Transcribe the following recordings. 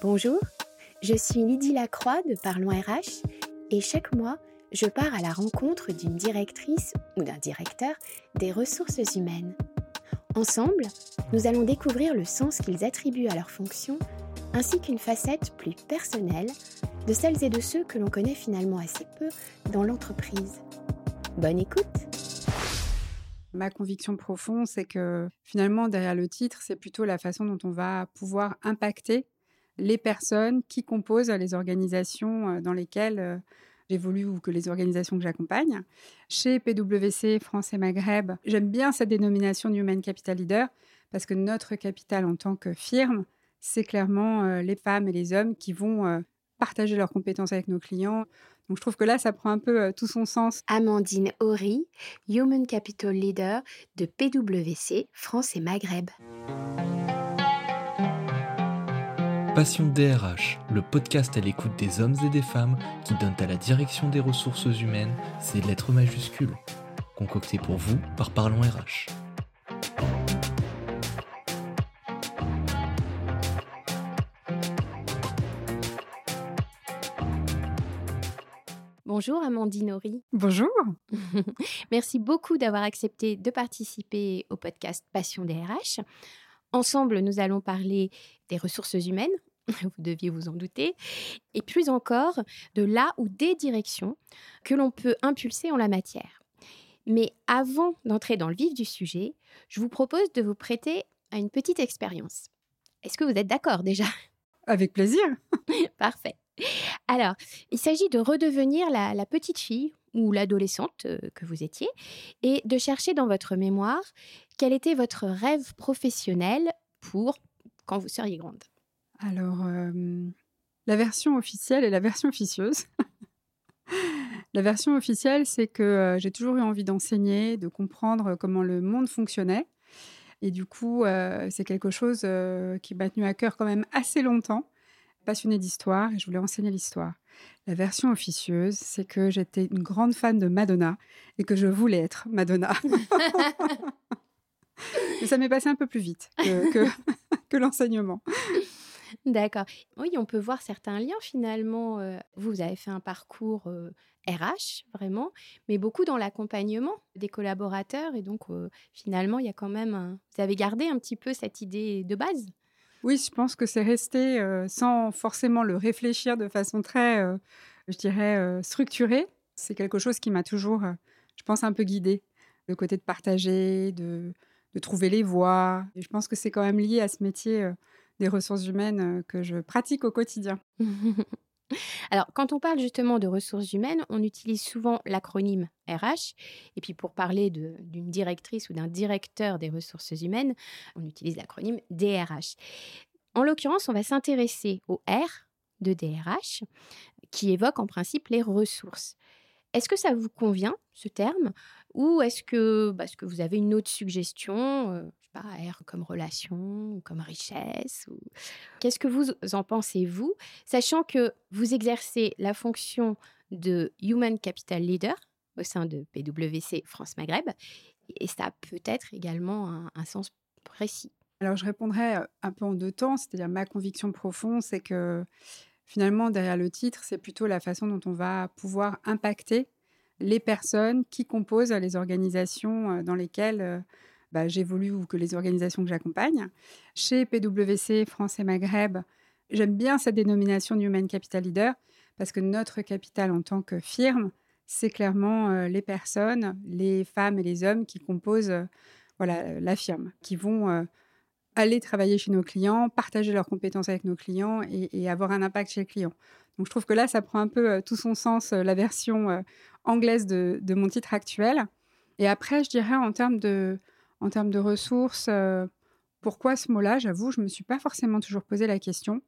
Bonjour, je suis Lydie Lacroix de Parlons RH et chaque mois, je pars à la rencontre d'une directrice ou d'un directeur des ressources humaines. Ensemble, nous allons découvrir le sens qu'ils attribuent à leur fonction ainsi qu'une facette plus personnelle de celles et de ceux que l'on connaît finalement assez peu dans l'entreprise. Bonne écoute Ma conviction profonde, c'est que finalement, derrière le titre, c'est plutôt la façon dont on va pouvoir impacter les personnes qui composent les organisations euh, dans lesquelles euh, j'évolue ou que les organisations que j'accompagne. Chez PwC France et Maghreb, j'aime bien cette dénomination de Human Capital Leader parce que notre capital en tant que firme, c'est clairement euh, les femmes et les hommes qui vont partager leurs compétences avec nos clients. Donc je trouve que là, ça prend un peu tout son sens. Amandine Horry, Human Capital Leader de PwC France et Maghreb. Passion DRH, le podcast à l'écoute des hommes et des femmes qui donnent à la direction des ressources humaines ses lettres majuscules. Concocté pour vous par Parlons RH. Bonjour Amandine Horry. Bonjour. Merci beaucoup d'avoir accepté de participer au podcast Passion DRH. Ensemble, nous allons parler des ressources humaines, vous deviez vous en douter, et plus encore de là ou des directions que l'on peut impulser en la matière. Mais avant d'entrer dans le vif du sujet, je vous propose de vous prêter à une petite expérience. Est-ce que vous êtes d'accord déjà? Avec plaisir. Parfait. Alors, il s'agit de redevenir la, petite fille ou l'adolescente euh, que vous étiez et de chercher dans votre mémoire quel était votre rêve professionnel pour quand vous seriez grande Alors, euh, la version officielle et la version officieuse. la version officielle, c'est que euh, j'ai toujours eu envie d'enseigner, de comprendre comment le monde fonctionnait. Et du coup, c'est quelque chose qui m'a tenu à cœur quand même assez longtemps. Passionnée d'histoire et je voulais enseigner l'histoire. La version officieuse, c'est que j'étais une grande fan de Madonna et que je voulais être Madonna. Mais ça m'est passé un peu plus vite que, que, l'enseignement. D'accord. Oui, on peut voir certains liens finalement. Euh, vous avez fait un parcours RH, euh, vraiment, mais beaucoup dans l'accompagnement des collaborateurs. Et donc, euh, finalement, il y a quand même. Vous avez gardé un petit peu cette idée de base? Oui, je pense que c'est resté sans forcément le réfléchir de façon très, je dirais, structurée. C'est quelque chose qui m'a toujours, je pense, un peu guidée. Le côté de partager, de, trouver les voies. Je pense que c'est quand même lié à ce métier euh, des ressources humaines euh, que je pratique au quotidien. Alors, quand on parle justement de ressources humaines, on utilise souvent l'acronyme RH. Et puis, pour parler d'une directrice ou d'un directeur des ressources humaines, on utilise l'acronyme DRH. En l'occurrence, on va s'intéresser au R de DRH, qui évoque en principe les ressources. Est-ce que ça vous convient, ce terme? Ou est-ce que, bah, que vous avez une autre suggestion? Euh, R comme relation, comme richesse ou... Qu'est-ce que vous en pensez, vous? Sachant que vous exercez la fonction de Human Capital Leader au sein de PwC France Maghreb, et ça a peut-être également un, un sens précis. Alors, je répondrai euh, un peu en deux temps, c'est-à-dire ma conviction profonde, c'est que finalement, derrière le titre, c'est plutôt la façon dont on va pouvoir impacter les personnes qui composent les organisations euh, dans lesquelles euh, bah, j'évolue ou que les organisations que j'accompagne. Chez PwC France et Maghreb, j'aime bien cette dénomination Human Capital Leader parce que notre capital en tant que firme, c'est clairement euh, les personnes, les femmes et les hommes qui composent voilà, la firme, qui vont aller travailler chez nos clients, partager leurs compétences avec nos clients et, avoir un impact chez les clients. Donc je trouve que là, ça prend un peu euh, tout son sens, euh, la version euh, anglaise de, mon titre actuel. Et après, je dirais en termes de, en termes de ressources, pourquoi ce mot-là? J'avoue, je ne me suis pas forcément toujours posé la question.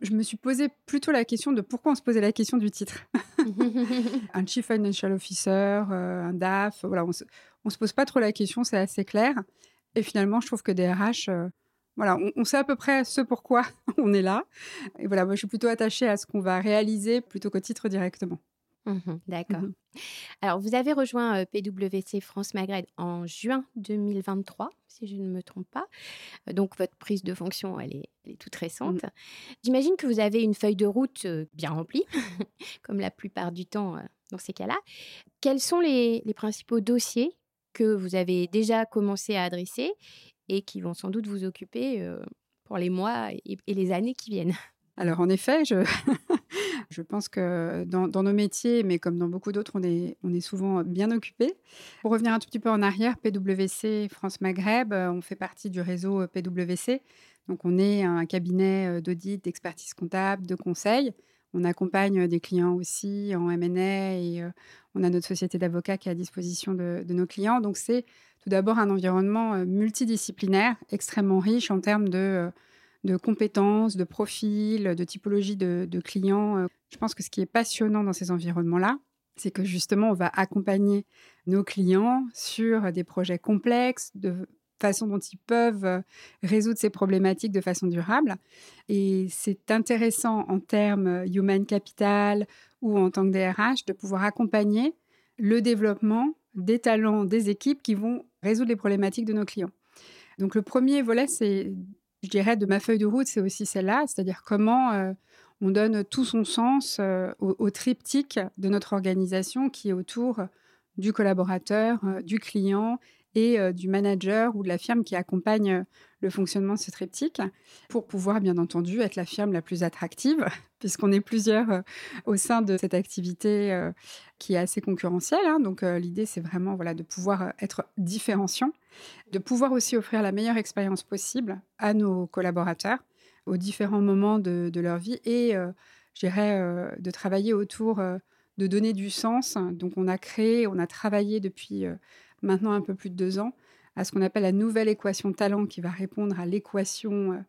Je me suis posé plutôt la question de pourquoi on se posait la question du titre. un Chief Financial Officer, un DAF, voilà, on ne se, pose pas trop la question, c'est assez clair. Et finalement, je trouve que DRH, voilà, on, sait à peu près ce pourquoi on est là. Et voilà, moi, je suis plutôt attachée à ce qu'on va réaliser plutôt qu'au titre directement. Mmh d'accord. Mmh Alors, vous avez rejoint, heu, PwC France Maghreb en juin 2023, si je ne me trompe pas. Heu, donc votre prise de fonction, elle est elle est toute Mmh. récente. J'imagine que vous avez une feuille de route, heu, bien remplie, comme la plupart du temps, dans ces cas-là. Quels sont les les principaux dossiers que vous avez déjà commencé à adresser et qui vont sans doute vous occuper, pour les mois et et les années qui viennent? Alors en effet, je je pense que dans nos métiers, mais comme dans beaucoup d'autres, on est souvent bien occupé. Pour revenir un tout petit peu en arrière, PwC France Maghreb, heu, on fait partie du réseau, heu, PwC. Donc on est un cabinet, heu, d'audit, d'expertise comptable, de conseil. On accompagne, des clients aussi en M&A et on a notre société d'avocats qui est à disposition de nos clients. Donc c'est tout d'abord un environnement, multidisciplinaire, extrêmement riche en termes de, de compétences, de profils, de typologie de de clients, heu. Je pense que ce qui est passionnant dans ces environnements-là, c'est que justement, on va accompagner nos clients sur des projets complexes, de façon dont ils peuvent, heu, résoudre ces problématiques de façon durable et c'est intéressant en termes, heu, human capital ou en tant que DRH de pouvoir accompagner le développement des talents des équipes qui vont résoudre les problématiques de nos clients. Donc le premier volet, c'est je dirais de ma feuille de route, c'est aussi celle-là, c'est-à-dire comment, heu, on donne tout son sens, heu, au triptyque de notre organisation qui est autour du collaborateur, heu, du client et heu, du manager ou de la firme qui accompagne, heu, le fonctionnement de ce triptyque, pour pouvoir bien entendu être la firme la plus attractive puisqu'on est plusieurs, heu, au sein de cette activité, qui est assez concurrentielle, hein. Donc l'idée, c'est vraiment, voilà, de pouvoir, être différenciant, de pouvoir aussi offrir la meilleure expérience possible à nos collaborateurs aux différents moments de de leur vie et je dirais, de travailler autour, de donner du sens. Donc on a créé, on a travaillé depuis, maintenant un peu plus de 2 ans à ce qu'on appelle la nouvelle équation talent qui va répondre à l'équation, heu,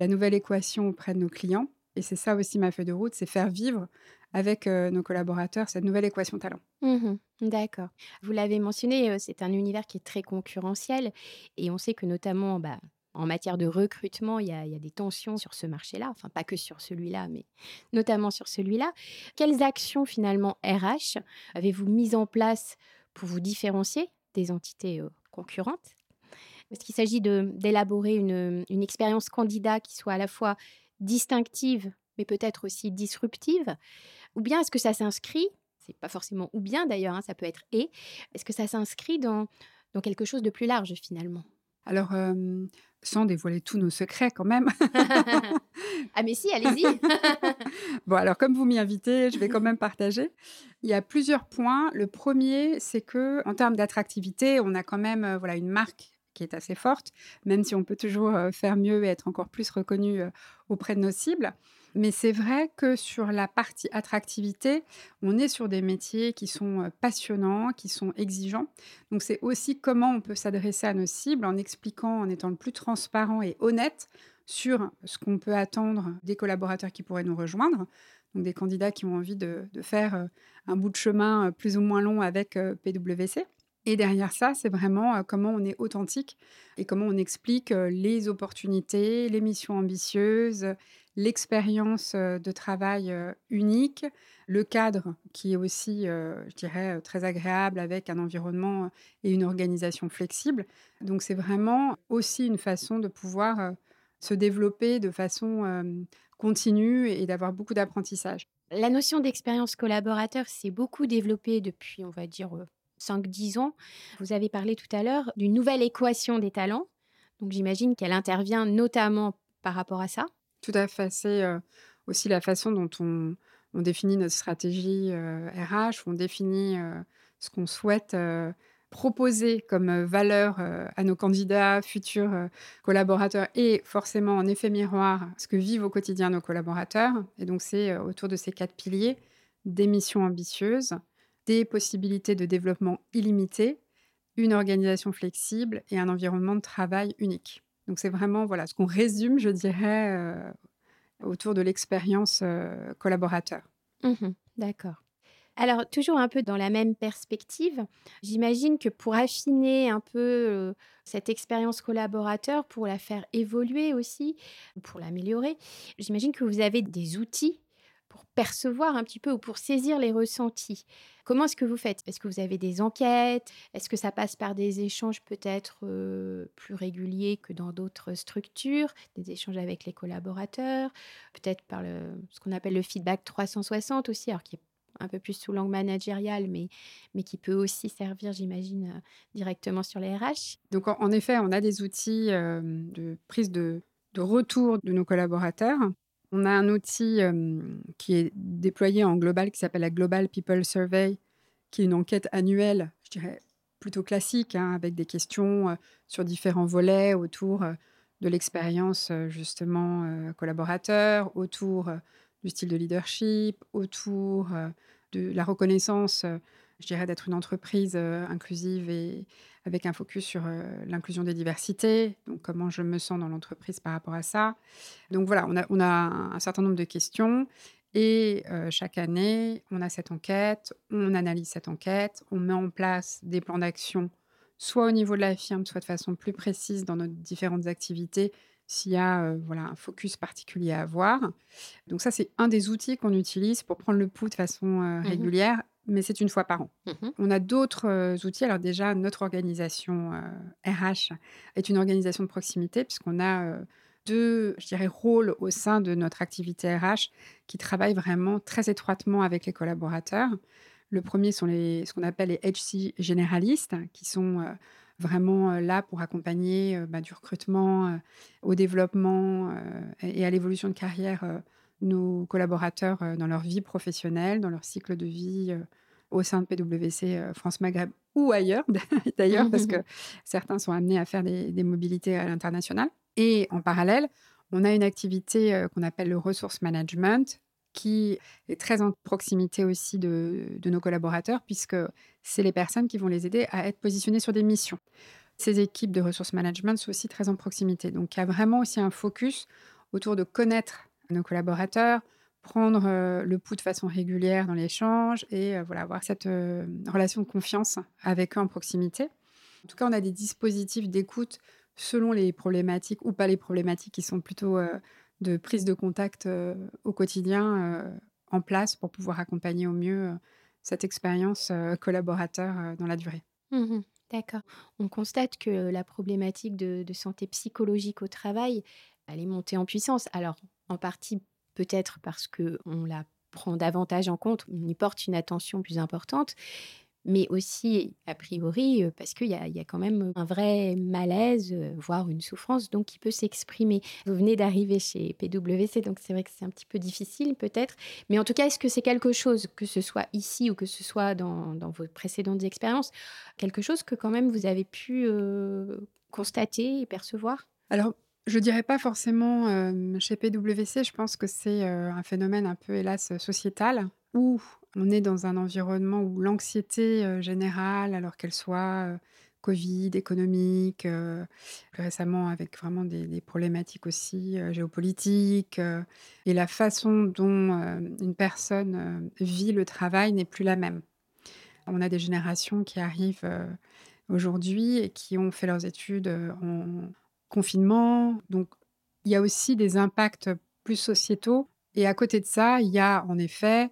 la nouvelle équation auprès de nos clients et c'est ça aussi ma feuille de route, c'est faire vivre avec, heu, nos collaborateurs cette nouvelle équation talent. Mmh D'accord. Vous l'avez mentionné, heu, c'est un univers qui est très concurrentiel et on sait que notamment, bah, en matière de recrutement, il y a des tensions sur ce marché-là, enfin pas que sur celui-là, mais notamment sur celui-là. Quelles actions finalement RH avez-vous mises en place pour vous différencier? Des entités, heu, concurrentes? Est-ce qu'il s'agit d'élaborer une, une expérience candidat qui soit à la fois distinctive, mais peut-être aussi disruptive? Ou bien est-ce que ça s'inscrit, c'est pas forcément ou bien d'ailleurs, hein, ça peut être et, est-ce que ça s'inscrit dans dans quelque chose de plus large finalement? Alors, sans dévoiler tous nos secrets quand même. Ah mais si, allez-y! Bon alors comme vous m'y invitez, je vais quand même partager. Il y a plusieurs points. Le premier, c'est qu'en termes d'attractivité, on a quand même, voilà, une marque qui est assez forte, même si on peut toujours, faire mieux et être encore plus reconnu, auprès de nos cibles. Mais c'est vrai que sur la partie attractivité, on est sur des métiers qui sont, passionnants, qui sont exigeants. Donc c'est aussi comment on peut s'adresser à nos cibles en expliquant, en étant le plus transparent et honnête sur ce qu'on peut attendre des collaborateurs qui pourraient nous rejoindre. Donc des candidats qui ont envie de de faire, un bout de chemin, plus ou moins long avec, PwC. Et derrière ça, c'est vraiment, comment on est authentique et comment on explique, les opportunités, les missions ambitieuses, l'expérience, de travail, unique, le cadre qui est aussi, je dirais, très agréable avec un environnement, et une organisation flexible. Donc c'est vraiment aussi une façon de pouvoir, se développer de façon, continue et d'avoir beaucoup d'apprentissage. La notion d'expérience collaborateur s'est beaucoup développée depuis, on va dire, heu, 5-10 ans. Vous avez parlé tout à l'heure d'une nouvelle équation des talents, donc j'imagine qu'elle intervient notamment par rapport à ça? Tout à fait, c'est, aussi la façon dont on définit notre stratégie, RH, on définit, ce qu'on souhaite, proposer comme, valeur, à nos candidats, futurs, collaborateurs et forcément en effet miroir, ce que vivent au quotidien nos collaborateurs et donc c'est, autour de ces 4 piliers, des missions ambitieuses, des possibilités de développement illimitées, une organisation flexible et un environnement de travail unique. Donc c'est vraiment, voilà, ce qu'on résume, je dirais, heu, autour de l'expérience, heu, collaborateur. Mmh d'accord. Alors toujours un peu dans la même perspective, j'imagine que pour affiner un peu, heu, cette expérience collaborateur, pour la faire évoluer aussi, pour l'améliorer, j'imagine que vous avez des outils, pour percevoir un petit peu ou pour saisir les ressentis. Comment est-ce que vous faites? Est-ce que vous avez des enquêtes? Est-ce que ça passe par des échanges peut-être euh, plus réguliers que dans d'autres structures, des échanges avec les collaborateurs, peut-être par le, ce qu'on appelle le feedback 360 aussi, alors qui est un peu plus sous langue managériale, mais, mais qui peut aussi servir, j'imagine, euh, directement sur les RH. Donc, en, effet, on a des outils euh, de prise de, de retour de nos collaborateurs on a un outil qui est déployé en global qui s'appelle la Global People Survey, qui est une enquête annuelle, je dirais plutôt classique, hein, avec des questions sur différents volets autour de l'expérience justement collaborateur, autour du style de leadership, autour de la reconnaissance, je dirais, d'être une entreprise inclusive et avec un focus sur l'inclusion des diversités, donc comment je me sens dans l'entreprise par rapport à ça. Donc voilà, on a, on a un certain nombre de questions et chaque année, on a cette enquête, on analyse cette enquête, on met en place des plans d'action, soit au niveau de la firme, soit de façon plus précise dans nos différentes activités, s'il y a voilà, un focus particulier à avoir. Donc ça, c'est un des outils qu'on utilise pour prendre le pouls de façon mmh régulière mais c'est une fois par an. Mmh On a d'autres euh, outils. Alors déjà, notre organisation RH euh, est une organisation de proximité puisqu'on a euh, deux, je dirais, rôles au sein de notre activité RH qui travaillent vraiment très étroitement avec les collaborateurs. Le premier sont les, ce qu'on appelle les HC généralistes, qui sont vraiment là pour accompagner bah, du recrutement au développement et à l'évolution de carrière nos collaborateurs dans leur vie professionnelle, dans leur cycle de vie au sein de PwC France Maghreb ou ailleurs, d'ailleurs, parce que certains sont amenés à faire des, mobilités à l'international. Et en parallèle, on a une activité qu'on appelle le resource management, qui est très en proximité aussi de, de nos collaborateurs, puisque c'est les personnes qui vont les aider à être positionnées sur des missions. Ces équipes de ressources management sont aussi très en proximité. Donc, il y a vraiment aussi un focus autour de connaître nos collaborateurs, prendre le pouls de façon régulière dans l'échange et voilà, avoir cette relation de confiance avec eux en proximité. En tout cas, on a des dispositifs d'écoute selon les problématiques ou pas les problématiques qui sont plutôt de prise de contact au quotidien en place pour pouvoir accompagner au mieux cette expérience collaborateur dans la durée. Mmh D'accord. On constate que la problématique de santé psychologique au travail, elle est montée en puissance. Alors, en partie peut-être parce qu'on la prend davantage en compte, on y porte une attention plus importante, mais aussi, a priori, parce qu'il y, a quand même un vrai malaise, voire une souffrance, donc qui peut s'exprimer. Vous venez d'arriver chez PwC, donc c'est vrai que c'est un petit peu difficile peut-être, mais en tout cas, est-ce que c'est quelque chose, que ce soit ici ou que ce soit dans, vos précédentes expériences, quelque chose que quand même vous avez pu constater et percevoir? Alors, je dirais pas forcément chez PwC, je pense que c'est un phénomène un peu, hélas, sociétal, où on est dans un environnement où l'anxiété générale, alors qu'elle soit Covid, économique, plus récemment avec vraiment des, problématiques aussi géopolitiques, et la façon dont une personne vit le travail n'est plus la même. On a des générations qui arrivent aujourd'hui et qui ont fait leurs études en, confinement. Donc, il y a aussi des impacts plus sociétaux. Et à côté de ça, il y a en effet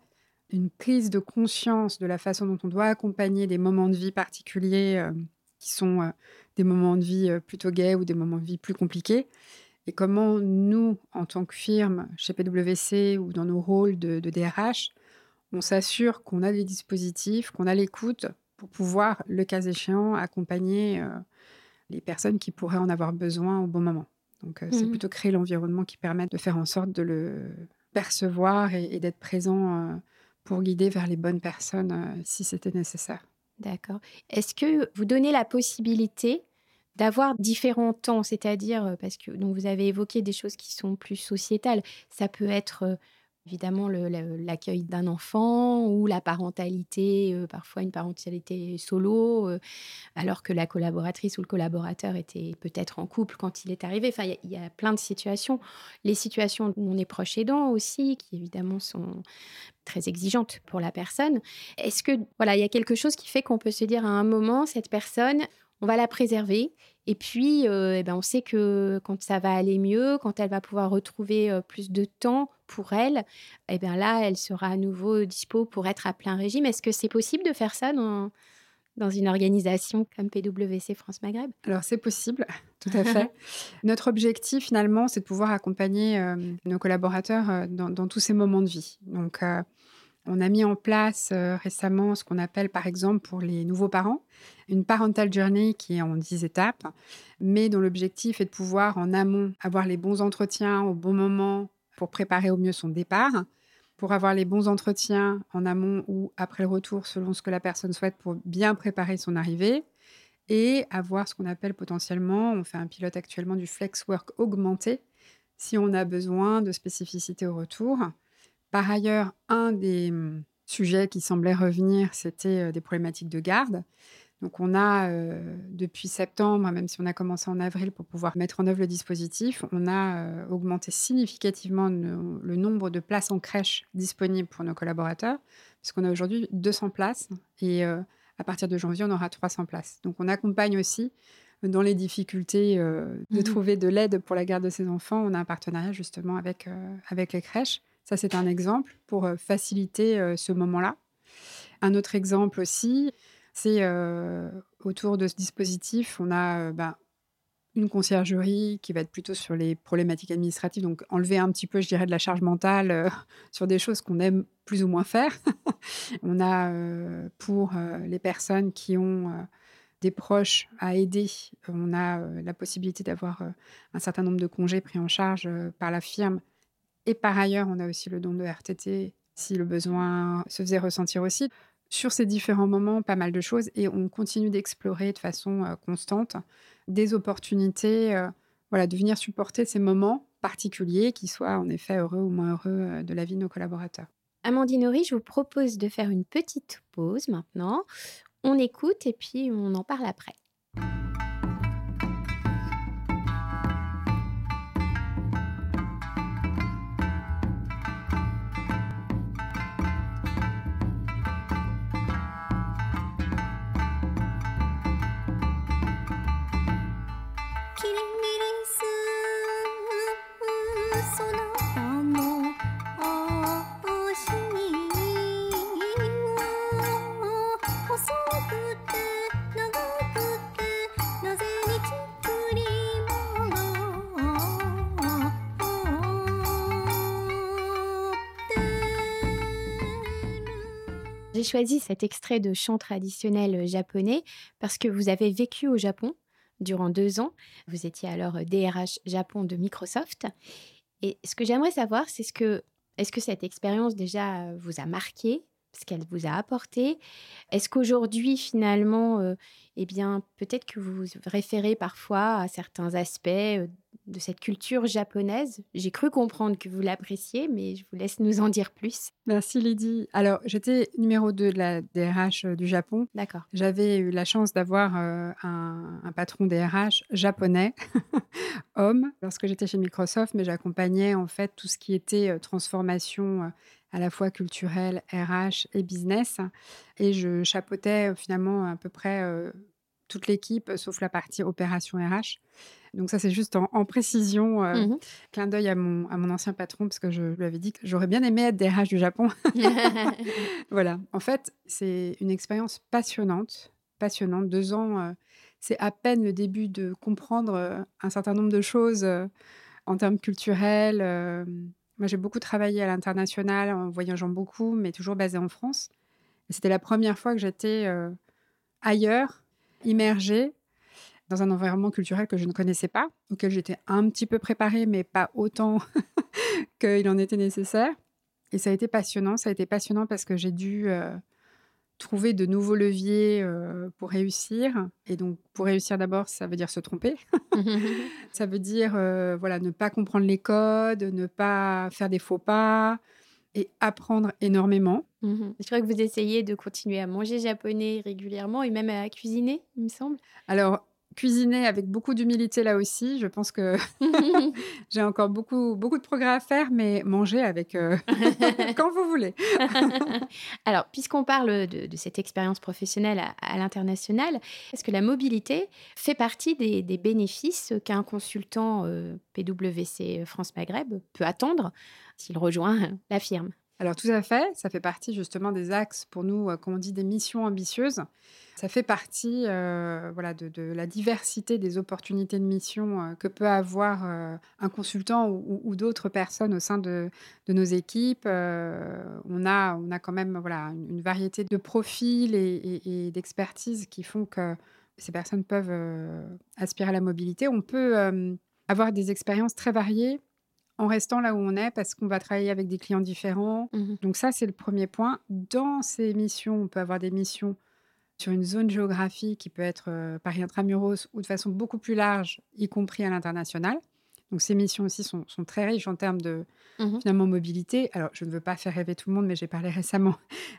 une prise de conscience de la façon dont on doit accompagner des moments de vie particuliers euh, qui sont euh, des moments de vie euh, plutôt gays ou des moments de vie plus compliqués. Et comment nous, en tant que firme, chez PwC ou dans nos rôles de, de DRH, on s'assure qu'on a des dispositifs, qu'on a l'écoute pour pouvoir, le cas échéant, accompagner les personnes qui pourraient en avoir besoin au bon moment. Donc, euh, c'est mmh plutôt créer l'environnement qui permet de faire en sorte de le percevoir et, d'être présent euh, pour guider vers les bonnes personnes euh, si c'était nécessaire. D'accord. Est-ce que vous donnez la possibilité d'avoir différents temps, c'est-à-dire parce que donc vous avez évoqué des choses qui sont plus sociétales, ça peut être évidemment l'accueil d'un enfant ou la parentalité, euh, parfois une parentalité solo, euh, alors que la collaboratrice ou le collaborateur était peut-être en couple quand il est arrivé. Enfin, il y, a plein de situations. Les situations où on est proche aidant aussi, qui évidemment sont très exigeantes pour la personne. Est-ce que voilà, il y a quelque chose qui fait qu'on peut se dire à un moment, cette personne, on va la préserver. Et puis, eh ben, on sait que quand ça va aller mieux, quand elle va pouvoir retrouver plus de temps pour elle, eh bien là, elle sera à nouveau dispo pour être à plein régime. Est-ce que c'est possible de faire ça dans, dans une organisation comme PwC France Maghreb? Alors c'est possible, tout à fait. Notre objectif finalement, c'est de pouvoir accompagner nos collaborateurs dans, tous ces moments de vie. Donc on a mis en place récemment ce qu'on appelle par exemple pour les nouveaux parents une parental journey qui est en 10 étapes, mais dont l'objectif est de pouvoir en amont avoir les bons entretiens au bon moment pour préparer au mieux son départ, pour avoir les bons entretiens en amont ou après le retour selon ce que la personne souhaite pour bien préparer son arrivée, et avoir ce qu'on appelle potentiellement, on fait un pilote actuellement du flex work augmenté, si on a besoin de spécificité au retour. Par ailleurs, un des hum, sujets qui semblait revenir, c'était des problématiques de garde. Donc on a, euh, depuis septembre, même si on a commencé en avril pour pouvoir mettre en œuvre le dispositif, on a euh, augmenté significativement le nombre de places en crèche disponibles pour nos collaborateurs, puisqu'on a aujourd'hui 200 places et euh, à partir de janvier, on aura 300 places. Donc on accompagne aussi dans les difficultés de mmh trouver de l'aide pour la garde de ces enfants. On a un partenariat justement avec, avec les crèches. Ça, c'est un exemple pour faciliter ce moment-là. Un autre exemple aussi, c'est autour de ce dispositif, on a bah, une conciergerie qui va être plutôt sur les problématiques administratives, donc enlever un petit peu, je dirais, de la charge mentale sur des choses qu'on aime plus ou moins faire. on a pour les personnes qui ont des proches à aider, on a la possibilité d'avoir un certain nombre de congés pris en charge par la firme. Et par ailleurs, on a aussi le don de RTT si le besoin se faisait ressentir aussi sur ces différents moments pas mal de choses et on continue d'explorer de façon euh, constante des opportunités euh, voilà, de venir supporter ces moments particuliers qui soient en effet heureux ou moins heureux euh, de la vie de nos collaborateurs. Amandine Horry, je vous propose de faire une petite pause maintenant. On écoute et puis on en parle après. J'ai choisi cet extrait de chant traditionnel euh, japonais parce que vous avez vécu au Japon durant deux ans. Vous étiez alors DRH euh, Japon de Microsoft. Et ce que j'aimerais savoir, c'est ce que est-ce que cette expérience déjà euh, vous a marqué? Ce qu'elle vous a apporté? Est-ce qu'aujourd'hui, finalement, eh bien, peut-être que vous vous référez parfois à certains aspects de cette culture japonaise. J'ai cru comprendre que vous l'appréciez, mais je vous laisse nous en dire plus. Merci Lydie. Alors, j'étais numéro 2 de la DRH du Japon. D'accord. J'avais eu la chance d'avoir un, un, patron DRH japonais, homme, lorsque j'étais chez Microsoft, mais j'accompagnais en fait tout ce qui était transformation à la fois culturelle, RH et business. Et je chapeautais finalement à peu près toute l'équipe, sauf la partie opération RH. Donc ça, c'est juste en, précision, euh, mmh clin d'œil à mon, à mon ancien patron, parce que je lui avais dit que j'aurais bien aimé être DRH du Japon. voilà. En fait, c'est une expérience passionnante, passionnante. Deux ans, euh, c'est à peine le début de comprendre euh, un certain nombre de choses en termes culturels. Moi, j'ai beaucoup travaillé à l'international, en voyageant beaucoup, mais toujours basé en France. C'était la première fois que j'étais ailleurs, immergée dans un environnement culturel que je ne connaissais pas, auquel j'étais un petit peu préparée, mais pas autant qu'il en était nécessaire. Et ça a été passionnant. Ça a été passionnant parce que j'ai dû euh, trouver de nouveaux leviers euh, pour réussir. Et donc, pour réussir d'abord, ça veut dire se tromper. ça veut dire euh, voilà, ne pas comprendre les codes, ne pas faire des faux pas et apprendre énormément. Mmh Je crois que vous essayez de continuer à manger japonais régulièrement et même à cuisiner, il me semble. Alors, cuisiner avec beaucoup d'humilité là aussi. Je pense que j'ai encore beaucoup, beaucoup de progrès à faire, mais manger avec euh, quand vous voulez. Alors, puisqu'on parle de, cette expérience professionnelle à, l'international, est-ce que la mobilité fait partie des, bénéfices qu'un consultant euh, PwC France Maghreb peut attendre s'il rejoint la firme? Alors tout à fait, ça fait partie justement des axes pour nous, comme on dit, des missions ambitieuses. Ça fait partie euh, voilà, de, la diversité des opportunités de mission euh, que peut avoir euh, un consultant ou, d'autres personnes au sein de, nos équipes. on, a, on a quand même voilà, une, variété de profils et, et d'expertise qui font que ces personnes peuvent aspirer à la mobilité. On peut avoir des expériences très variées en restant là où on est parce qu'on va travailler avec des clients différents. Mmh Donc ça, c'est le premier point. Dans ces missions, on peut avoir des missions sur une zone géographique qui peut être euh, Paris intramuros ou de façon beaucoup plus large, y compris à l'international. Donc ces missions aussi sont, très riches en termes de mmh finalement mobilité. Alors je ne veux pas faire rêver tout le monde, mais j'ai parlé récemment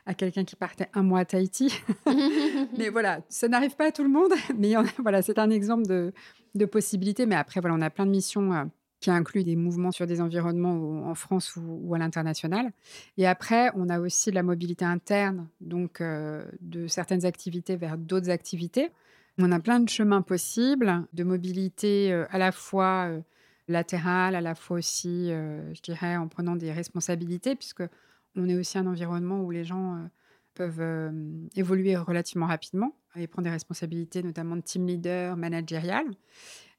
à quelqu'un qui partait un mois à Tahiti. mais voilà, ça n'arrive pas à tout le monde. Mais voilà, c'est un exemple de, de possibilité. Mais après, voilà, on a plein de missions. Euh, qui inclut des mouvements sur des environnements en France ou, à l'international. Et après, on a aussi la mobilité interne, donc euh, de certaines activités vers d'autres activités. On a plein de chemins possibles de mobilité euh, à la fois euh, latérale, à la fois aussi, je dirais, en prenant des responsabilités, puisque on est aussi un environnement où les gens peuvent évoluer relativement rapidement et prendre des responsabilités, notamment de team leader, managérial.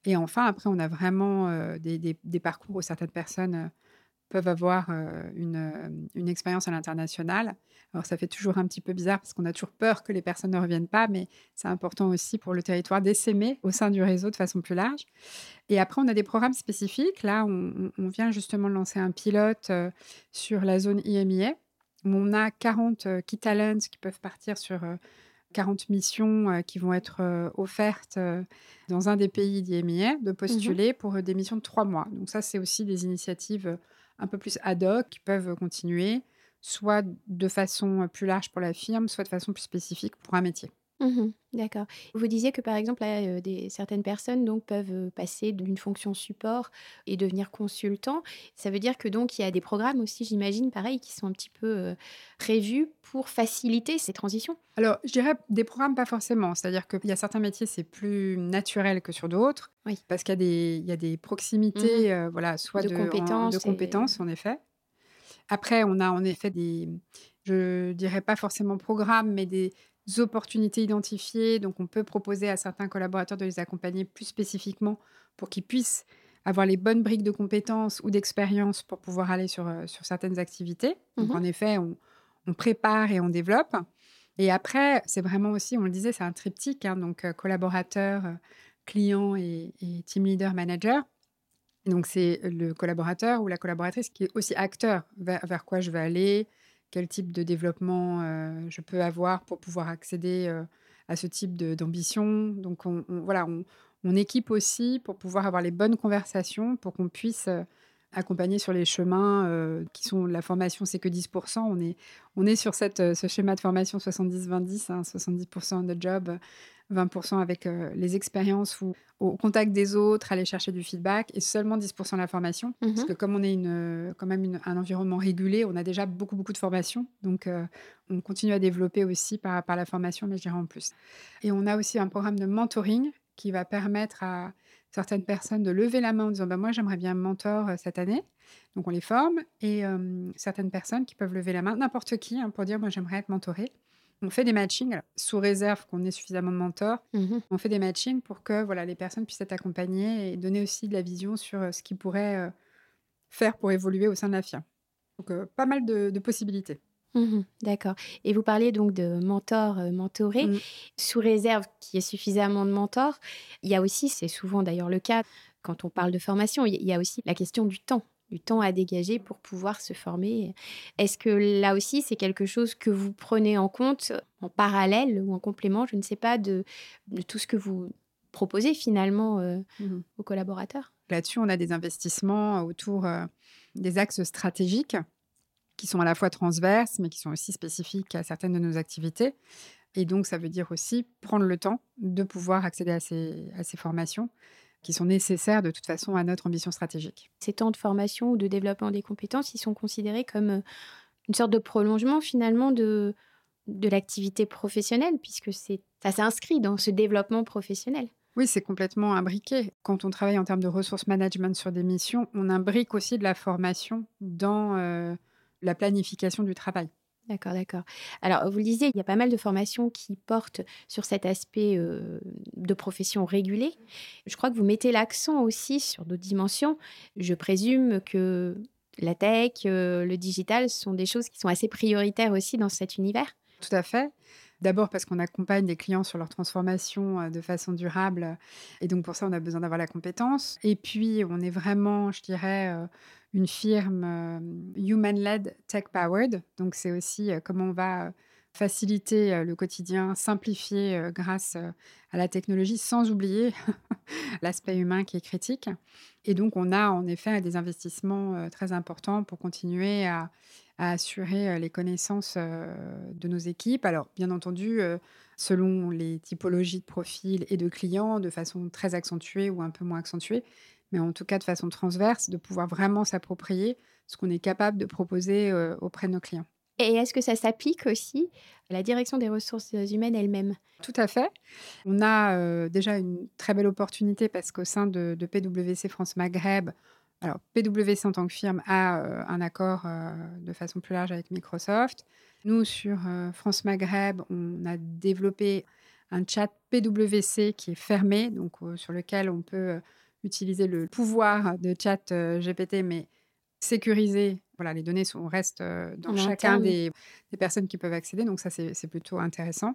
Et enfin, après, on a vraiment euh, des, parcours où certaines personnes euh, peuvent avoir euh, une, expérience à l'international. Alors, ça fait toujours un petit peu bizarre parce qu'on a toujours peur que les personnes ne reviennent pas, mais c'est important aussi pour le territoire d'essaimer au sein du réseau de façon plus large. Et après, on a des programmes spécifiques. Là, on, on vient justement de lancer un pilote sur la zone IMIA où on a 40 key talents qui peuvent partir sur 40 missions euh, qui vont être euh, offertes euh, dans un des pays d'IMIA, de mmh postuler pour des missions de trois mois. Donc ça, c'est aussi des initiatives un peu plus ad hoc qui peuvent continuer, soit de façon plus large pour la firme, soit de façon plus spécifique pour un métier. Mmh D'accord. Vous disiez que par exemple, des, certaines personnes donc peuvent passer d'une fonction support et devenir consultant. Ça veut dire que donc il y a des programmes aussi, j'imagine, pareil, qui sont un petit peu prévus pour faciliter ces transitions? Alors, je dirais des programmes pas forcément. C'est-à-dire qu'il y a certains métiers c'est plus naturel que sur d'autres, oui. parce qu'il y a des, il y a des proximités, mmh voilà, soit de, compétences, de compétences en effet. Après, on a en effet des, je dirais pas forcément programmes, mais des opportunités identifiées. Donc, on peut proposer à certains collaborateurs de les accompagner plus spécifiquement pour qu'ils puissent avoir les bonnes briques de compétences ou d'expérience pour pouvoir aller sur, euh, sur certaines activités. Donc, mmh en effet, on, prépare et on développe. Et après, c'est vraiment aussi, on le disait, c'est un triptyque, hein, donc euh, collaborateur, euh, client et, team leader manager. Donc, c'est le collaborateur ou la collaboratrice qui est aussi acteur vers, quoi je veux aller, quel type de développement euh, je peux avoir pour pouvoir accéder euh, à ce type d'ambition. Donc on, voilà, on, équipe aussi pour pouvoir avoir les bonnes conversations, pour qu'on puisse euh, accompagner sur les chemins qui sont la formation, c'est que 10%. On est, on est sur cette, ce schéma de formation 70-20-10, 70% hein, de job, 20% avec les expériences ou au contact des autres, aller chercher du feedback et seulement 10% de la formation. Parce mmh que comme on est une, quand même un environnement régulé, on a déjà beaucoup, beaucoup de formation. Donc, on continue à développer aussi par, par la formation, mais je dirais en plus. Et on a aussi un programme de mentoring qui va permettre à certaines personnes de lever la main en disant bah, Moi, j'aimerais bien un mentor cette année. Donc, on les forme. Et certaines personnes qui peuvent lever la main, n'importe qui, hein, pour dire Moi, j'aimerais être mentoré. On fait des matchings, sous réserve qu'on ait suffisamment de mentors. Mmh on fait des matchings pour que voilà, les personnes puissent être accompagnées et donner aussi de la vision sur euh, ce qu'ils pourraient euh, faire pour évoluer au sein de la FIA. Donc, euh, pas mal de, possibilités. Mmh d'accord. Et vous parlez donc de mentors, mentorés, mmh. sous réserve qu'il y ait suffisamment de mentors. Il y a aussi, c'est souvent d'ailleurs le cas, quand on parle de formation, il y a aussi la question du temps du temps à dégager pour pouvoir se former. Est-ce que là aussi, c'est quelque chose que vous prenez en compte en parallèle ou en complément, je ne sais pas, de, tout ce que vous proposez finalement euh, mmh aux collaborateurs? Là-dessus, on a des investissements autour euh, des axes stratégiques qui sont à la fois transverses, mais qui sont aussi spécifiques à certaines de nos activités. Et donc, ça veut dire aussi prendre le temps de pouvoir accéder à ces, à ces formations qui sont nécessaires de toute façon à notre ambition stratégique. Ces temps de formation ou de développement des compétences, ils sont considérés comme euh, une sorte de prolongement finalement de, de l'activité professionnelle, puisque ça s'inscrit dans ce développement professionnel. Oui, c'est complètement imbriqué. Quand on travaille en termes de ressources management sur des missions, on imbrique aussi de la formation dans euh, la planification du travail. D'accord, d'accord. Alors, vous le disiez, il y a pas mal de formations qui portent sur cet aspect euh, de profession régulée. Je crois que vous mettez l'accent aussi sur d'autres dimensions. Je présume que la tech, euh, le digital sont des choses qui sont assez prioritaires aussi dans cet univers. Tout à fait. D'abord parce qu'on accompagne les clients sur leur transformation euh, de façon durable. Et donc pour ça, on a besoin d'avoir la compétence. Et puis, on est vraiment, je dirais, une firme human-led, tech-powered. Donc, c'est aussi comment on va faciliter le quotidien, simplifier grâce à la technologie, sans oublier l'aspect humain qui est critique. Et donc, on a en effet des investissements très importants pour continuer à, assurer les connaissances de nos équipes. Alors, bien entendu, selon les typologies de profils et de clients, de façon très accentuée ou un peu moins accentuée mais en tout cas de façon transverse, de pouvoir vraiment s'approprier ce qu'on est capable de proposer euh, auprès de nos clients. Et est-ce que ça s'applique aussi à la direction des ressources humaines elle-même? Tout à fait. On a euh, déjà une très belle opportunité parce qu'au sein de, PwC France Maghreb, alors PwC en tant que firme a euh, un accord de façon plus large avec Microsoft. Nous, sur France Maghreb, on a développé un chat PwC qui est fermé, donc sur lequel on peut utiliser le pouvoir de chat euh, GPT, mais sécurisé. Voilà, les données sont, restent euh, dans chacun des, personnes qui peuvent accéder, donc ça, c'est plutôt intéressant.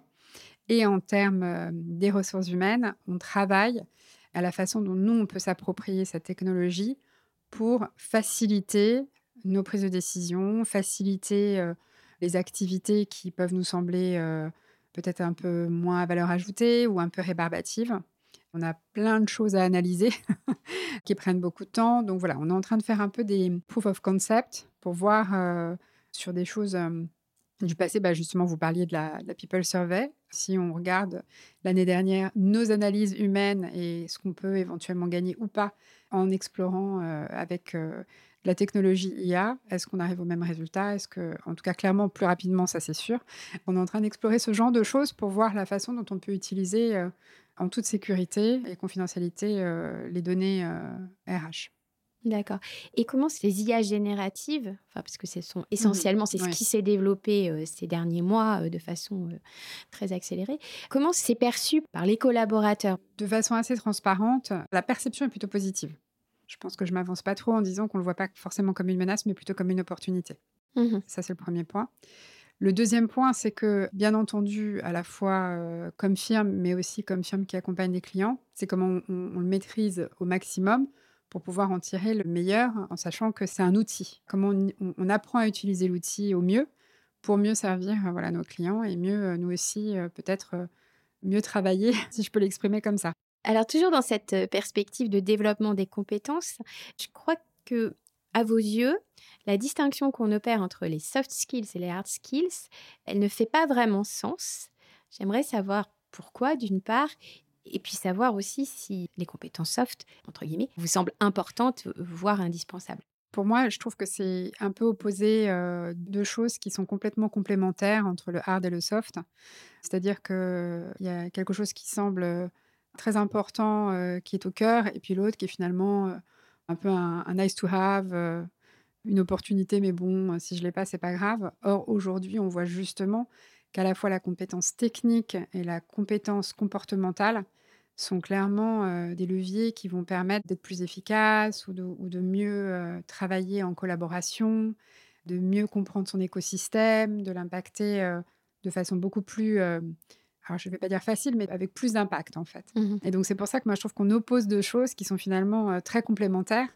Et en termes euh, des ressources humaines, on travaille à la façon dont nous, on peut s'approprier cette technologie pour faciliter nos prises de décision, faciliter les activités qui peuvent nous sembler peut-être un peu moins à valeur ajoutée ou un peu rébarbatives. On a plein de choses à analyser qui prennent beaucoup de temps. Donc voilà, on est en train de faire un peu des proof of concept pour voir euh, sur des choses euh, du passé. Bah justement, vous parliez de la, People Survey. Si on regarde l'année dernière nos analyses humaines et ce qu'on peut éventuellement gagner ou pas en explorant euh, avec la technologie IA, est-ce qu'on arrive au même résultat? Est-ce que, en tout cas, clairement, plus rapidement, ça c'est sûr. On est en train d'explorer ce genre de choses pour voir la façon dont on peut utiliser en toute sécurité et confidentialité euh, les données RH. Euh, D'accord. Et comment ces IA génératives, enfin, parce que ce sont mmh essentiellement, c'est ce qui s'est développé euh, ces derniers mois de façon très accélérée, comment c'est perçu par les collaborateurs? De façon assez transparente, la perception est plutôt positive. Je pense que je m'avance pas trop en disant qu'on ne le voit pas forcément comme une menace, mais plutôt comme une opportunité. Mmh Ça, c'est le premier point. Le deuxième point, c'est que, bien entendu, à la fois euh, comme firme, mais aussi comme firme qui accompagne les clients, c'est comment on, le maîtrise au maximum pour pouvoir en tirer le meilleur en sachant que c'est un outil. Comment on, apprend à utiliser l'outil au mieux pour mieux servir euh, voilà, nos clients et mieux, euh, nous aussi, peut-être mieux travailler, si je peux l'exprimer comme ça. Alors, toujours dans cette perspective de développement des compétences, je crois que, à vos yeux, la distinction qu'on opère entre les soft skills et les hard skills, elle ne fait pas vraiment sens. J'aimerais savoir pourquoi, d'une part, et puis savoir aussi si les compétences soft, entre guillemets, vous semblent importantes, voire indispensables. Pour moi, je trouve que c'est un peu opposé euh, deux choses qui sont complètement complémentaires entre le hard et le soft. C'est-à-dire qu'il y a quelque chose qui semble euh, très important, euh, qui est au cœur, et puis l'autre qui est finalement un peu un, un nice to have, une opportunité, mais bon, si je l'ai pas, c'est pas grave. Or, aujourd'hui, on voit justement qu'à la fois la compétence technique et la compétence comportementale sont clairement euh, des leviers qui vont permettre d'être plus efficace ou de, mieux euh, travailler en collaboration, de mieux comprendre son écosystème, de l'impacter euh, de façon beaucoup plus, alors je ne vais pas dire facile, mais avec plus d'impact en fait. Mmh et donc c'est pour ça que moi je trouve qu'on oppose deux choses qui sont finalement très complémentaires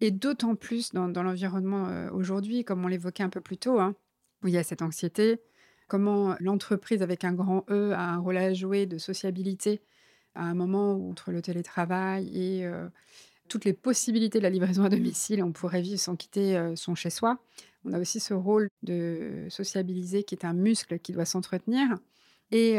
et d'autant plus dans, l'environnement euh, aujourd'hui, comme on l'évoquait un peu plus tôt, hein, où il y a cette anxiété, comment l'entreprise avec un grand E a un rôle à jouer de sociabilité à un moment où entre le télétravail et euh, toutes les possibilités de la livraison à domicile, on pourrait vivre sans quitter euh, son chez-soi. On a aussi ce rôle de sociabiliser qui est un muscle qui doit s'entretenir. Et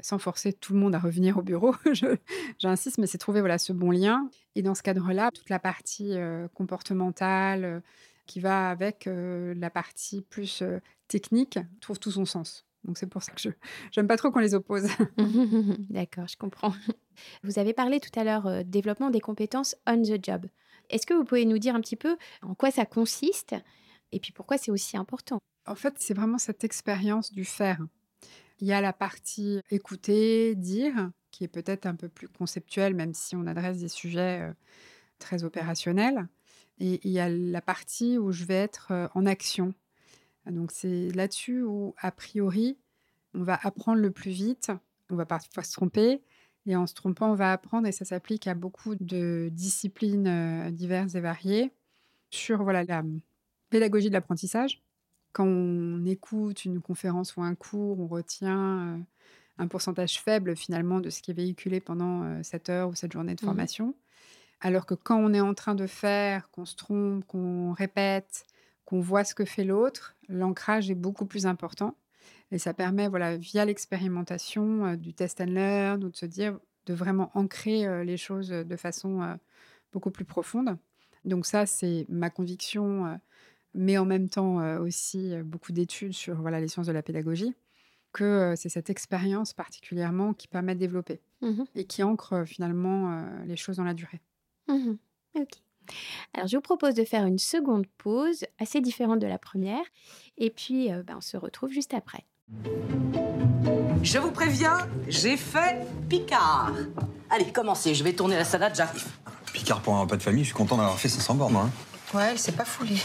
sans forcer tout le monde à revenir au bureau, j'insiste, mais c'est trouver voilà, ce bon lien. Et dans ce cadre-là, toute la partie comportementale qui va avec la partie plus technique trouve tout son sens. Donc c'est pour ça que je n'aime pas trop qu'on les oppose. D'accord, je comprends. Vous avez parlé tout à l'heure développement des compétences on the job. Est-ce que vous pouvez nous dire un petit peu en quoi ça consiste et puis pourquoi c'est aussi important? En fait, c'est vraiment cette expérience du faire. Il y a la partie écouter, dire, qui est peut-être un peu plus conceptuelle, même si on adresse des sujets très opérationnels. Et il y a la partie où je vais être en action. Donc c'est là-dessus où, a priori, on va apprendre le plus vite. On va parfois se tromper. Et en se trompant, on va apprendre, et ça s'applique à beaucoup de disciplines diverses et variées, sur voilà, la pédagogie de l'apprentissage quand on écoute une conférence ou un cours, on retient un pourcentage faible finalement de ce qui est véhiculé pendant cette heure ou cette journée de mmh formation. Alors que quand on est en train de faire, qu'on se trompe, qu'on répète, qu'on voit ce que fait l'autre, l'ancrage est beaucoup plus important. Et ça permet, voilà, via l'expérimentation du test and learn, ou de se dire, de vraiment ancrer les choses de façon beaucoup plus profonde. Donc ça, c'est ma conviction mais en même temps aussi beaucoup d'études sur voilà, les sciences de la pédagogie, que c'est cette expérience particulièrement qui permet de développer mmh et qui ancre finalement les choses dans la durée. Mmh ok. Alors, je vous propose de faire une seconde pause, assez différente de la première, et puis ben, on se retrouve juste après. Je vous préviens, j'ai fait Picard. Allez, commencez, je vais tourner la salade, j'arrive. Picard pour un repas de famille, je suis content d'avoir fait 500 bornes, moi. Hein. Ouais, c'est pas foulé.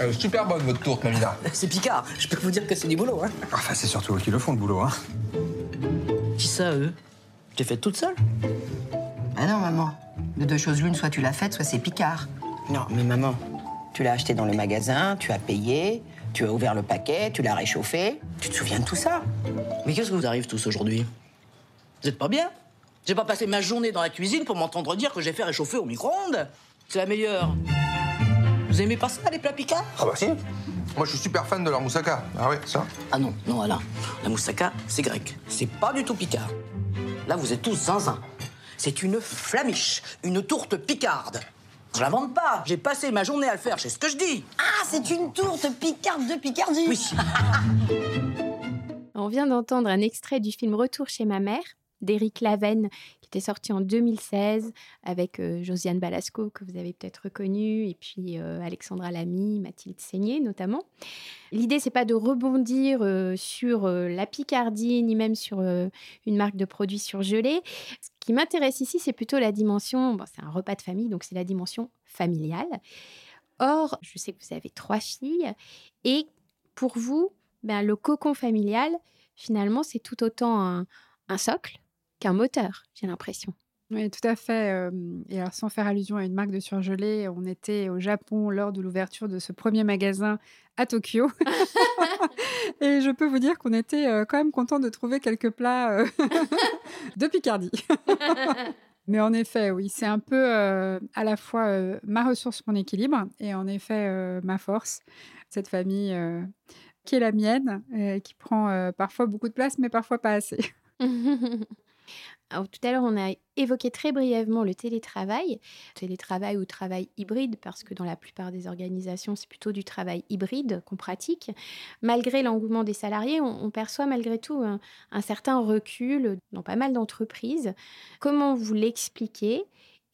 Elle est super bonne, votre tourte, Mamina. C'est Picard. Je peux vous dire que c'est du boulot, hein. Enfin, c'est surtout eux qui le font, le boulot, hein. Qui ça, eux? Tu fait toute seule? Ah non, maman. De deux choses l'une, soit tu l'as faite, soit c'est Picard. Non, mais maman. Tu l'as acheté dans le magasin, tu as payé, tu as ouvert le paquet, tu l'as réchauffé. Tu te souviens de tout ça? Mais qu'est-ce que vous arrive tous aujourd'hui? Vous êtes pas bien? J'ai pas passé ma journée dans la cuisine pour m'entendre dire que j'ai fait réchauffer au micro-ondes? C'est la meilleure. Vous aimez pas ça, les plats picards Ah bah si. Moi, je suis super fan de leur moussaka. Ah ouais, ça Ah non, non, Alain. La moussaka, c'est grec. C'est pas du tout picard. Là, vous êtes tous zinzin. C'est une flamiche, une tourte picarde. Je l'invente pas. J'ai passé ma journée à le faire, c'est ce que je dis. Ah, c'est une tourte picarde de Picardie. Oui. On vient d'entendre un extrait du film Retour chez ma mère d'Éric Lavenne, qui était sorti en 2016 avec Josiane Balasco, que vous avez peut-être reconnu, et puis Alexandra Lamy, Mathilde Seigné notamment. L'idée, c'est pas de rebondir sur la Picardie, ni même sur une marque de produits surgelés. Ce qui m'intéresse ici, c'est plutôt la dimension, bon, c'est un repas de famille, donc c'est la dimension familiale. Or, je sais que vous avez trois filles, et pour vous, ben, le cocon familial, finalement, c'est tout autant un socle qu'un moteur, j'ai l'impression. Oui, tout à fait. Et alors, sans faire allusion à une marque de surgelé, on était au Japon lors de l'ouverture de ce premier magasin à Tokyo. et je peux vous dire qu'on était quand même content de trouver quelques plats de Picardie. Mais en effet, oui, c'est un peu à la fois ma ressource, mon équilibre, et en effet ma force. Cette famille qui est la mienne, qui prend parfois beaucoup de place, mais parfois pas assez. Tout à l'heure, on a évoqué très brièvement le télétravail, télétravail ou travail hybride, parce que dans la plupart des organisations, c'est plutôt du travail hybride qu'on pratique. Malgré l'engouement des salariés, on, perçoit malgré tout un, certain recul dans pas mal d'entreprises. Comment vous l'expliquez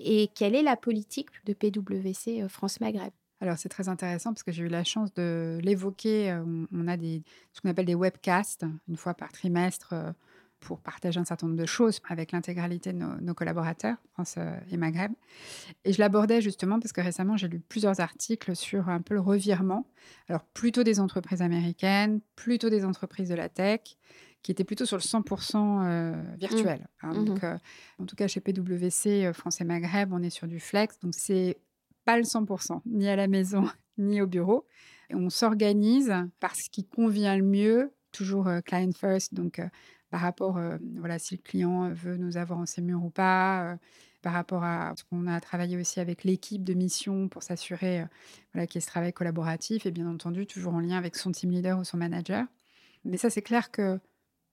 et quelle est la politique de PwC euh, France Maghreb? Alors, c'est très intéressant parce que j'ai eu la chance de l'évoquer. Euh, on, a ce qu'on appelle des webcasts, une fois par trimestre, euh, pour partager un certain nombre de choses avec l'intégralité de nos, collaborateurs, France euh, et Maghreb. Et je l'abordais justement parce que récemment, j'ai lu plusieurs articles sur un peu le revirement. Alors, plutôt des entreprises américaines, plutôt des entreprises de la tech, qui étaient plutôt sur le 100% euh, virtuel. Mmh. Hein. Donc, mmh. euh, en tout cas, chez PwC, France et Maghreb, on est sur du flex. Donc, c'est pas le 100%, ni à la maison, ni au bureau. Et on s'organise par ce qui convient le mieux, toujours client first, donc par rapport, voilà, si le client veut nous avoir en ses murs ou pas, par rapport à ce qu'on a travaillé aussi avec l'équipe de mission pour s'assurer voilà, qu'il y ait ce travail collaboratif et bien entendu toujours en lien avec son team leader ou son manager. Mais ça, c'est clair que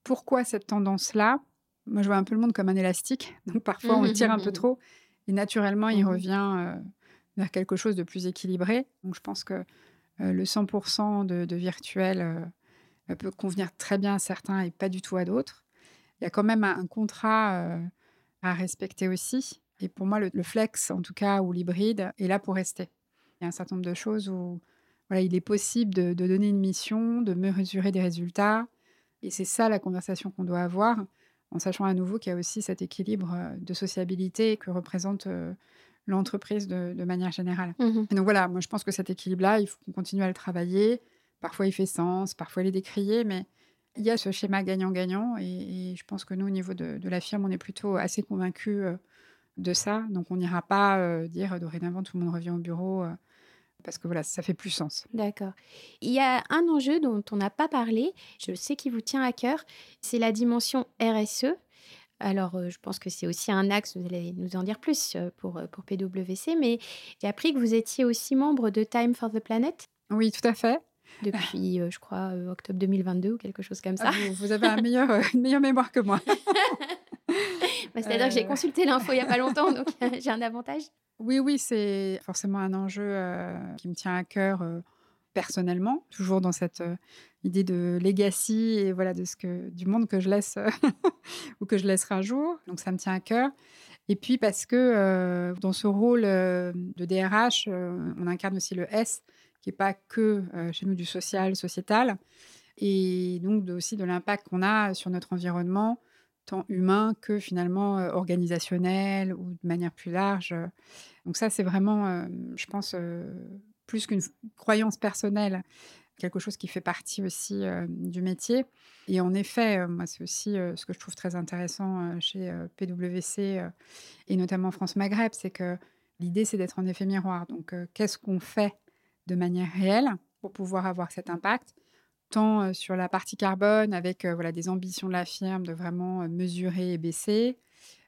pourquoi cette tendance-là? Moi, je vois un peu le monde comme un élastique. Donc parfois, on le tire un peu trop. Et naturellement, il Mhm. revient euh, vers quelque chose de plus équilibré. Donc je pense que euh, le 100% de, de virtuel euh, peut convenir très bien à certains et pas du tout à d'autres. Il y a quand même un, un contrat euh, à respecter aussi. Et pour moi, le, le flex, en tout cas, ou l'hybride, est là pour rester. Il y a un certain nombre de choses où voilà, il est possible de, de donner une mission, de mesurer des résultats. Et c'est ça la conversation qu'on doit avoir, en sachant à nouveau qu'il y a aussi cet équilibre euh, de sociabilité que représente euh, l'entreprise de, de manière générale. Et donc voilà, moi je pense que cet équilibre-là, il faut qu'on continue à le travailler. Parfois il fait sens, parfois il est décrié, mais il y a ce schéma gagnant-gagnant. Et, et je pense que nous, au niveau de, de la firme, on est plutôt assez convaincus euh, de ça. Donc on n'ira pas euh, dire dorénavant tout le monde revient au bureau, euh, parce que voilà, ça fait plus sens. D'accord. Il y a un enjeu dont on n'a pas parlé, je sais qu'il vous tient à cœur, c'est la dimension RSE. Alors, je pense que c'est aussi un axe, vous allez nous en dire plus pour, pour PwC, mais j'ai appris que vous étiez aussi membre de Time for the Planet Oui, tout à fait. depuis, euh, je crois, euh, octobre 2022 ou quelque chose comme ça. Ah, vous, vous avez un meilleur, euh, une meilleure mémoire que moi. Bah, C'est-à-dire que j'ai consulté l'info il n'y a pas longtemps, donc j'ai un avantage. Oui, oui, c'est forcément un enjeu qui me tient à cœur personnellement, toujours dans cette euh, idée de legacy et voilà de ce que du monde que je laisse ou que je laisserai un jour. Donc ça me tient à cœur. Et puis parce que euh, dans ce rôle euh, de DRH, on incarne aussi le S, qui n'est pas que euh, chez nous du social, sociétal, et donc aussi de l'impact qu'on a sur notre environnement, tant humain que finalement euh, organisationnel ou de manière plus large. Donc ça, c'est vraiment, euh, je pense, plus qu'une croyance personnelle, quelque chose qui fait partie aussi du métier. Et en effet, moi, c'est aussi ce que je trouve très intéressant chez PwC et notamment France Maghreb, c'est que l'idée, c'est d'être en effet miroir. Donc, qu'est-ce qu'on fait de manière réelle pour pouvoir avoir cet impact tant euh, sur la partie carbone, avec euh, voilà, des ambitions de la firme de vraiment euh, mesurer et baisser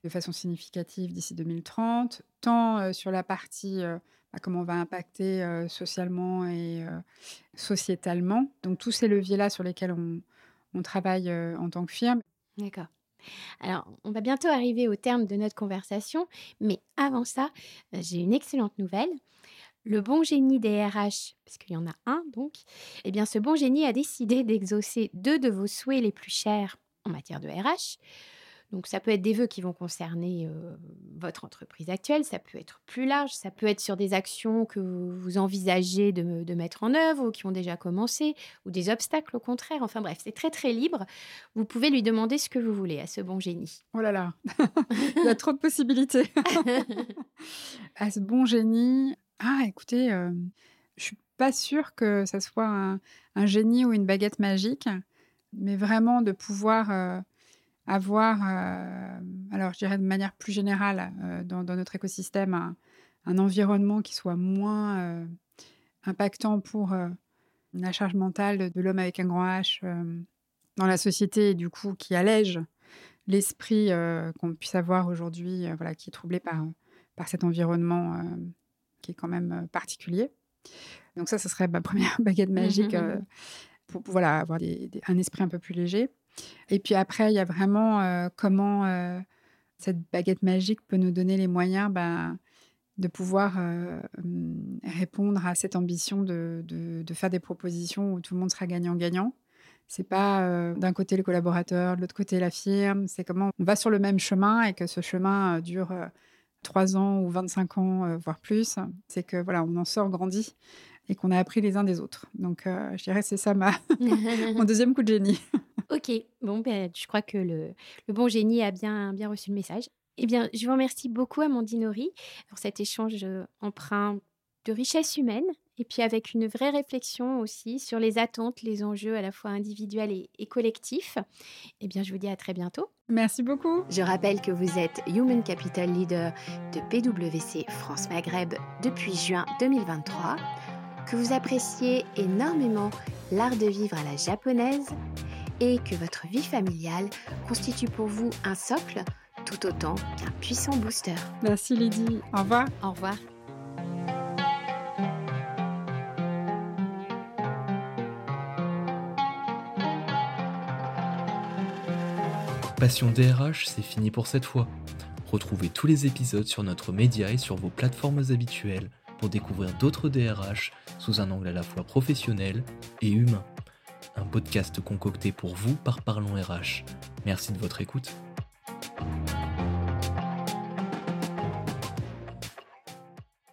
de façon significative d'ici 2030, tant sur la partie bah, comment on va impacter socialement et sociétalement. Donc tous ces leviers-là sur lesquels on, on travaille en tant que firme. D'accord. Alors, on va bientôt arriver au terme de notre conversation, mais avant ça, j'ai une excellente nouvelle. Le bon génie des RH, parce qu'il y en a un donc, eh bien ce bon génie a décidé d'exaucer deux de vos souhaits les plus chers en matière de RH. Donc ça peut être des vœux qui vont concerner euh, votre entreprise actuelle, ça peut être plus large, ça peut être sur des actions que vous envisagez de, de mettre en œuvre ou qui ont déjà commencé, ou des obstacles au contraire. Enfin bref, c'est très très libre. Vous pouvez lui demander ce que vous voulez à ce bon génie. Oh là là, il y a trop de possibilités. à ce bon génie, ah écoutez, euh, je suis pas sûre que ça soit un, génie ou une baguette magique, mais vraiment de pouvoir avoir, alors je dirais de manière plus générale, dans, notre écosystème, un, environnement qui soit moins impactant pour la charge mentale de, de l'homme avec un grand H dans la société et du coup qui allège l'esprit qu'on puisse avoir aujourd'hui, voilà, qui est troublé par, par cet environnement qui est quand même euh, particulier. Donc ça, ce serait ma première baguette magique euh, pour, pour, voilà, avoir des- des- un esprit un peu plus léger. Et puis après, il y a vraiment euh, comment cette baguette magique peut nous donner les moyens ben, de pouvoir euh, hum, répondre à cette ambition de, de- de faire des propositions où tout le monde sera gagnant-gagnant. C'est pas euh, d'un côté le collaborateur, de l'autre côté la firme. C'est comment on va sur le même chemin et que ce chemin dure 3 ans ou 25 ans, euh, voire plus. C'est que voilà, on en sort grandi et qu'on a appris les uns des autres. Donc, euh, je dirais c'est ça mon deuxième coup de génie. ok, bon, ben, je crois que le, le bon génie a bien, bien reçu le message. Eh bien, je vous remercie beaucoup, Amandine Horry, pour cet échange euh, empreint de richesse humaine et puis avec une vraie réflexion aussi sur les attentes, les enjeux à la fois individuels et, et collectifs. Eh bien, je vous dis à très bientôt. Merci beaucoup. Je rappelle que vous êtes Human Capital Leader de PwC France Maghreb depuis juin 2023, que vous appréciez énormément l'art de vivre à la japonaise et que votre vie familiale constitue pour vous un socle tout autant qu'un puissant booster. Merci Lydie. Au revoir. Au revoir. Passion DRH, c'est fini pour cette fois. Retrouvez tous les épisodes sur notre média et sur vos plateformes habituelles pour découvrir d'autres DRH sous un angle à la fois professionnel et humain. Un podcast concocté pour vous par Parlons RH. Merci de votre écoute.